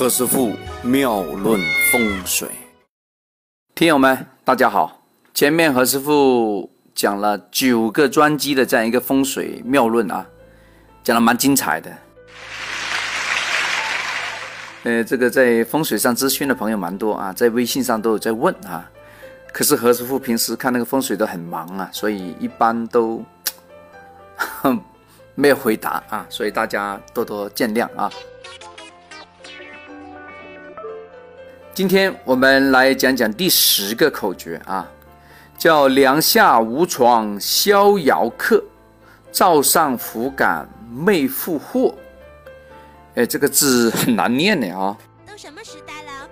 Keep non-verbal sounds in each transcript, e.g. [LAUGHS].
何师傅妙论风水，听友们大家好。前面何师傅讲了九个专辑的这样一个风水妙论啊，讲的蛮精彩的。呃，这个在风水上咨询的朋友蛮多啊，在微信上都有在问啊。可是何师傅平时看那个风水都很忙啊，所以一般都 [LAUGHS] 没有回答啊，所以大家多多见谅啊。今天我们来讲讲第十个口诀啊，叫“梁下无床逍遥客，灶上福感妹复祸”。哎，这个字很难念的啊。都什么时代了？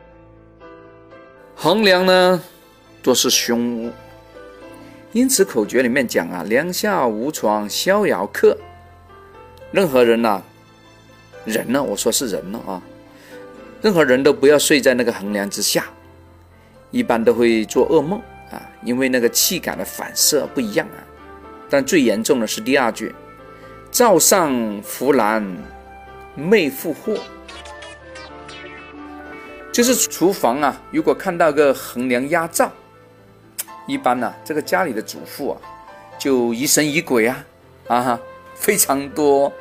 横梁呢，多是凶屋，因此口诀里面讲啊，“梁下无床逍遥客”，任何人呐，人呢，我说是人呢啊。任何人都不要睡在那个横梁之下，一般都会做噩梦啊，因为那个气感的反射不一样啊。但最严重的是第二句：“灶上福兰妹复祸”，就是厨房啊，如果看到个横梁压灶，一般呢，这个家里的主妇啊，就疑神疑鬼啊，啊，非常多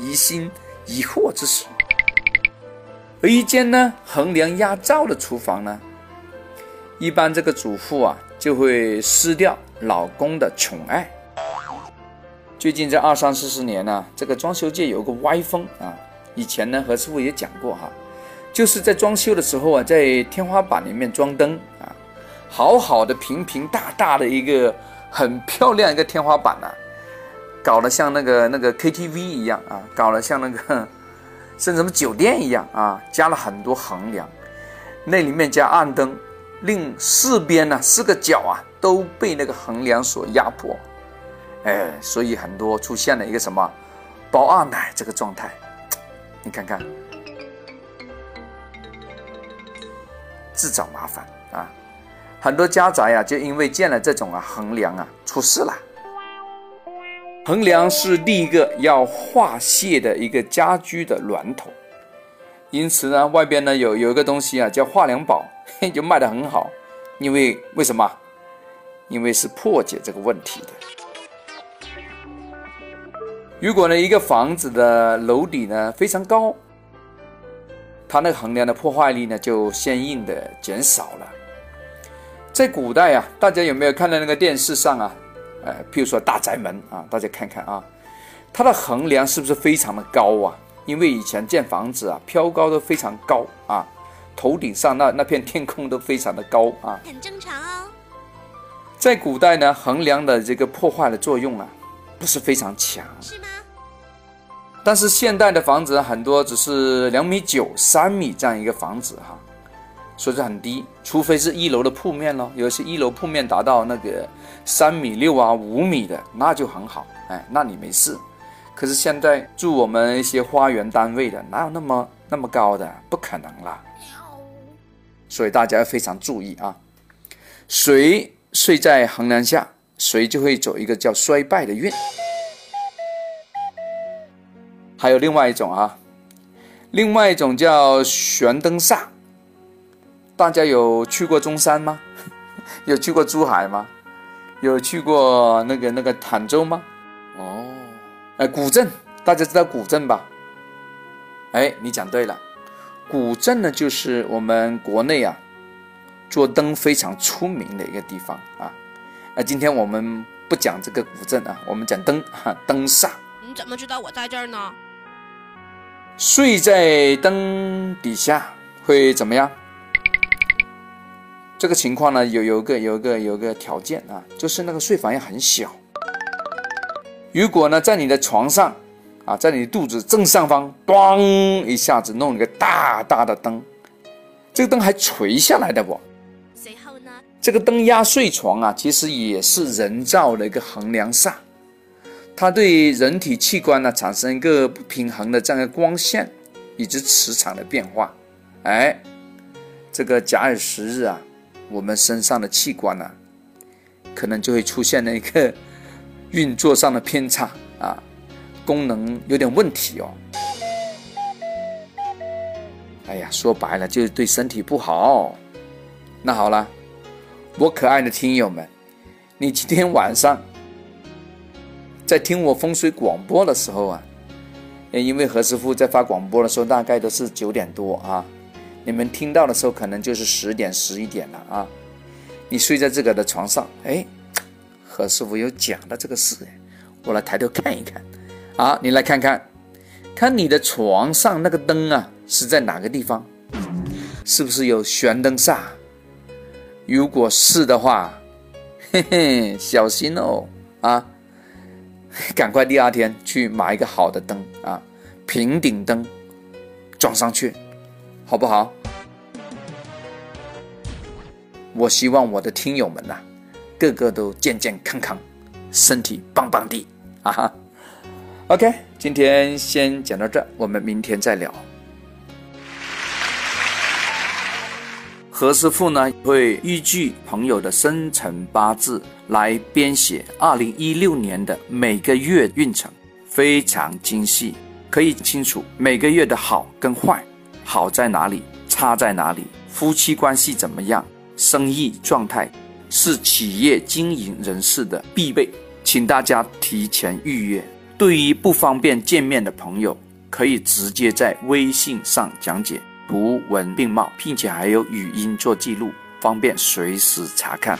疑心疑惑之事。而一间呢横梁压灶的厨房呢，一般这个主妇啊就会失掉老公的宠爱。最近这二三四十年呢，这个装修界有个歪风啊，以前呢何师傅也讲过哈，就是在装修的时候啊，在天花板里面装灯啊，好好的平平大大的一个很漂亮一个天花板呐，搞得像那个那个 KTV 一样啊，搞得像那个。像什么酒店一样啊，加了很多横梁，那里面加暗灯，令四边呢四个角啊都被那个横梁所压迫，哎，所以很多出现了一个什么包二奶这个状态，你看看，自找麻烦啊！很多家宅啊就因为建了这种啊横梁啊出事了。横梁是第一个要化泄的一个家居的峦头，因此呢，外边呢有有一个东西啊，叫化梁宝，[LAUGHS] 就卖得很好。因为为什么？因为是破解这个问题的。如果呢一个房子的楼底呢非常高，它那个横梁的破坏力呢就相应的减少了。在古代啊，大家有没有看到那个电视上啊？呃，譬如说大宅门啊，大家看看啊，它的横梁是不是非常的高啊？因为以前建房子啊，挑高都非常高啊，头顶上那那片天空都非常的高啊，很正常哦。在古代呢，横梁的这个破坏的作用啊，不是非常强，是吗？但是现代的房子很多只是两米九、三米这样一个房子哈。所所以说很低，除非是一楼的铺面咯，有些一楼铺面达到那个三米六啊、五米的，那就很好，哎，那你没事。可是现在住我们一些花园单位的，哪有那么那么高的？不可能啦。所以大家要非常注意啊，谁睡在横梁下，谁就会走一个叫衰败的运。还有另外一种啊，另外一种叫悬灯煞。大家有去过中山吗？[LAUGHS] 有去过珠海吗？有去过那个那个坦州吗？哦，哎，古镇，大家知道古镇吧？哎，你讲对了，古镇呢就是我们国内啊做灯非常出名的一个地方啊。那今天我们不讲这个古镇啊，我们讲灯哈，灯煞。你怎么知道我在这儿呢？睡在灯底下会怎么样？这个情况呢，有有个有个有个条件啊，就是那个睡房要很小。如果呢，在你的床上啊，在你肚子正上方，咣一下子弄一个大大的灯，这个灯还垂下来的不？随后呢，这个灯压睡床啊，其实也是人造的一个横梁煞，它对人体器官呢产生一个不平衡的这样的光线以及磁场的变化。哎，这个假以时日啊。我们身上的器官呢，可能就会出现了一个运作上的偏差啊，功能有点问题哦。哎呀，说白了就是对身体不好。那好了，我可爱的听友们，你今天晚上在听我风水广播的时候啊，因为何师傅在发广播的时候大概都是九点多啊，你们听到的时候可能就是十点十一点了啊。你睡在这个的床上，哎，何师傅有讲的这个事，我来抬头看一看啊，你来看看，看你的床上那个灯啊是在哪个地方，是不是有悬灯煞？如果是的话，嘿嘿，小心哦啊！赶快第二天去买一个好的灯啊，平顶灯装上去，好不好？我希望我的听友们呐，个个都健健康康，身体棒棒的啊哈！OK，今天先讲到这，我们明天再聊。何师傅呢会依据朋友的生辰八字来编写二零一六年的每个月运程，非常精细，可以清楚每个月的好跟坏，好在哪里，差在哪里，夫妻关系怎么样，生意状态，是企业经营人士的必备，请大家提前预约。对于不方便见面的朋友，可以直接在微信上讲解。图文并茂，并且还有语音做记录，方便随时查看。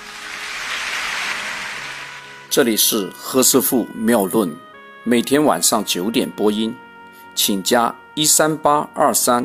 这里是何师傅妙论，每天晚上九点播音，请加一三八二三